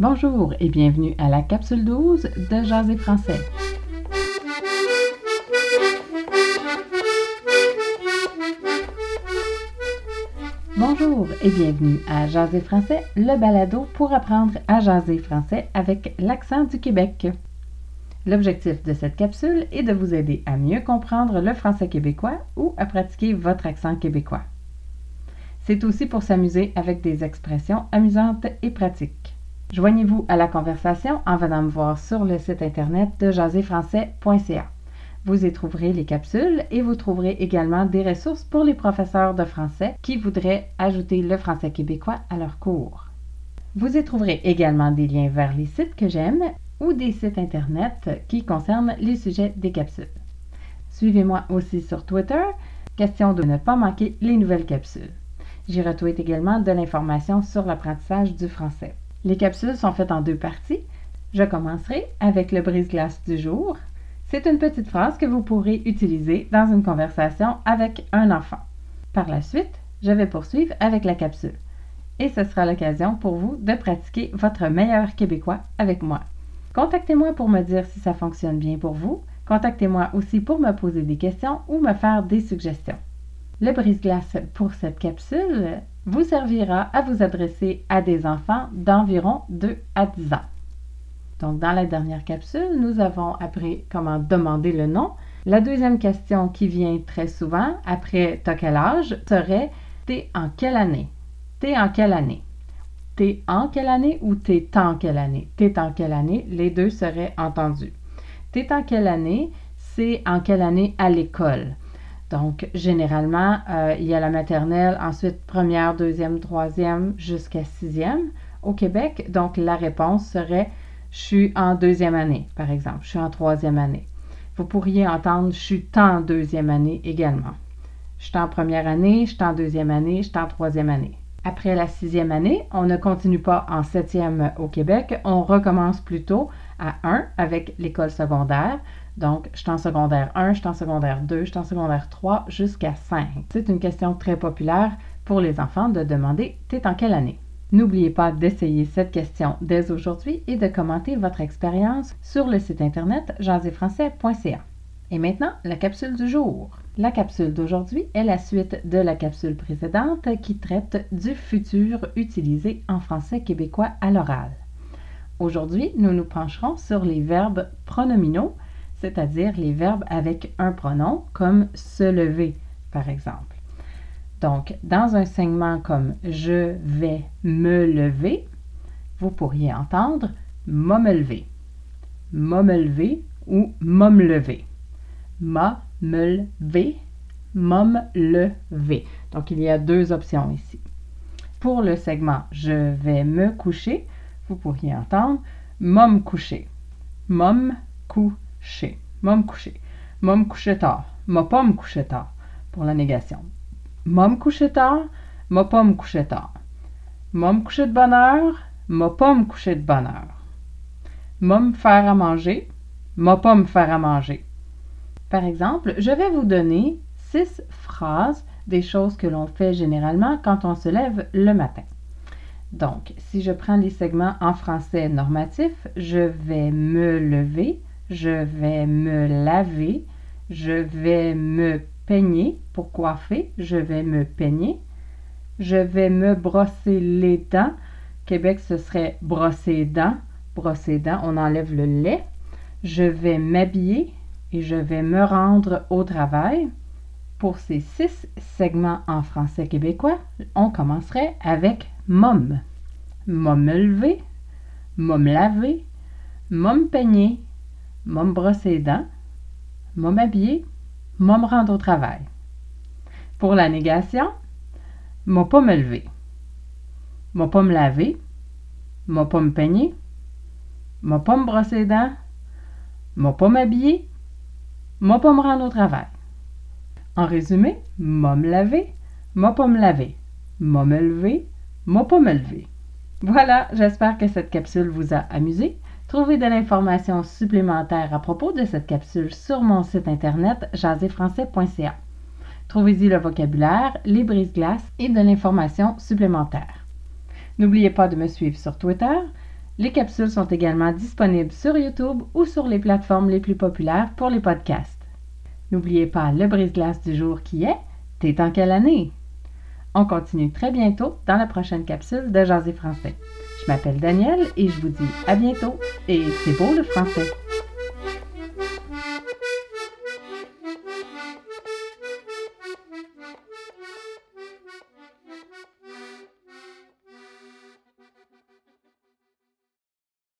Bonjour et bienvenue à la capsule 12 de Jaser français. Bonjour et bienvenue à Jaser français, le balado pour apprendre à jaser français avec l'accent du Québec. L'objectif de cette capsule est de vous aider à mieux comprendre le français québécois ou à pratiquer votre accent québécois. C'est aussi pour s'amuser avec des expressions amusantes et pratiques. Joignez-vous à la conversation en venant me voir sur le site internet de jaserfrançais.ca. Vous y trouverez les capsules et vous trouverez également des ressources pour les professeurs de français qui voudraient ajouter le français québécois à leur cours. Vous y trouverez également des liens vers les sites que j'aime ou des sites internet qui concernent les sujets des capsules. Suivez-moi aussi sur Twitter, question de ne pas manquer les nouvelles capsules. J'y retweet également de l'information sur l'apprentissage du français. Les capsules sont faites en deux parties. Je commencerai avec le brise-glace du jour. C'est une petite phrase que vous pourrez utiliser dans une conversation avec un enfant. Par la suite, je vais poursuivre avec la capsule. Et ce sera l'occasion pour vous de pratiquer votre meilleur québécois avec moi. Contactez-moi pour me dire si ça fonctionne bien pour vous. Contactez-moi aussi pour me poser des questions ou me faire des suggestions. Le brise-glace pour cette capsule vous servira à vous adresser à des enfants d'environ 2 à 10 ans. Donc, dans la dernière capsule, nous avons appris comment demander le nom. La deuxième question qui vient très souvent après T'as quel âge serait T'es en quelle année? T'es en quelle année? T'es en quelle année ou t'es en quelle année? T'es en quelle année Les deux seraient entendus. T'es en quelle année? C'est en quelle année à l'école? Donc, généralement, euh, il y a la maternelle, ensuite première, deuxième, troisième, jusqu'à sixième au Québec. Donc, la réponse serait je suis en deuxième année, par exemple. Je suis en troisième année. Vous pourriez entendre je suis en deuxième année également. Je suis en première année, je suis en deuxième année, je suis en troisième année. Après la sixième année, on ne continue pas en septième au Québec, on recommence plutôt à 1 avec l'école secondaire. Donc, je suis en secondaire 1, je suis en secondaire 2, je suis en secondaire 3 jusqu'à 5. C'est une question très populaire pour les enfants de demander T'es en quelle année? N'oubliez pas d'essayer cette question dès aujourd'hui et de commenter votre expérience sur le site internet jaséfrançais.ca. Et maintenant, la capsule du jour. La capsule d'aujourd'hui est la suite de la capsule précédente qui traite du futur utilisé en français québécois à l'oral. Aujourd'hui, nous nous pencherons sur les verbes pronominaux c'est-à-dire les verbes avec un pronom, comme se lever, par exemple. Donc, dans un segment comme je vais me lever, vous pourriez entendre m'a me lever, m'a lever ou m'a lever, m'a me lever. Donc, il y a deux options ici. Pour le segment je vais me coucher, vous pourriez entendre coucher coucher. M'a me coucher. M'a me coucher tard. M'a pas me coucher tard. Pour la négation. M'a me coucher tard. M'a pas me coucher tard. M'a me coucher de bonne heure. M'a pas me coucher de bonne heure. M'a me faire à manger. M'a pas me faire à manger. Par exemple, je vais vous donner six phrases des choses que l'on fait généralement quand on se lève le matin. Donc, si je prends les segments en français normatif, je vais me lever, je vais me laver, je vais me peigner pour coiffer, je vais me peigner, je vais me brosser les dents. Québec, ce serait brosser dents. Brosser dents, on enlève le lait. Je vais m'habiller et je vais me rendre au travail. Pour ces six segments en français québécois, on commencerait avec mom. Mom lever, mom laver, mom peigner, m'a me brosser les dents, m'a m'habiller, m'a me rendre au travail. Pour la négation, m'a pas me lever, m'a pas me laver, m'a pas me peigner, m'a pas me brosser les dents, m'a pas m'habiller, m'a pas me rendre au travail. En résumé, m'a me laver, m'a pas me laver, m'a lever, m'a pas me lever. Voilà, j'espère que cette capsule vous a amusé. Trouvez de l'information supplémentaire à propos de cette capsule sur mon site internet jaséfrançais.ca. Trouvez-y le vocabulaire, les brises-glaces et de l'information supplémentaire. N'oubliez pas de me suivre sur Twitter. Les capsules sont également disponibles sur YouTube ou sur les plateformes les plus populaires pour les podcasts. N'oubliez pas le brise-glace du jour qui est T'es en quelle année? On continue très bientôt dans la prochaine capsule de Jaser français. Je m'appelle Danielle et je vous dis à bientôt et c'est beau le français!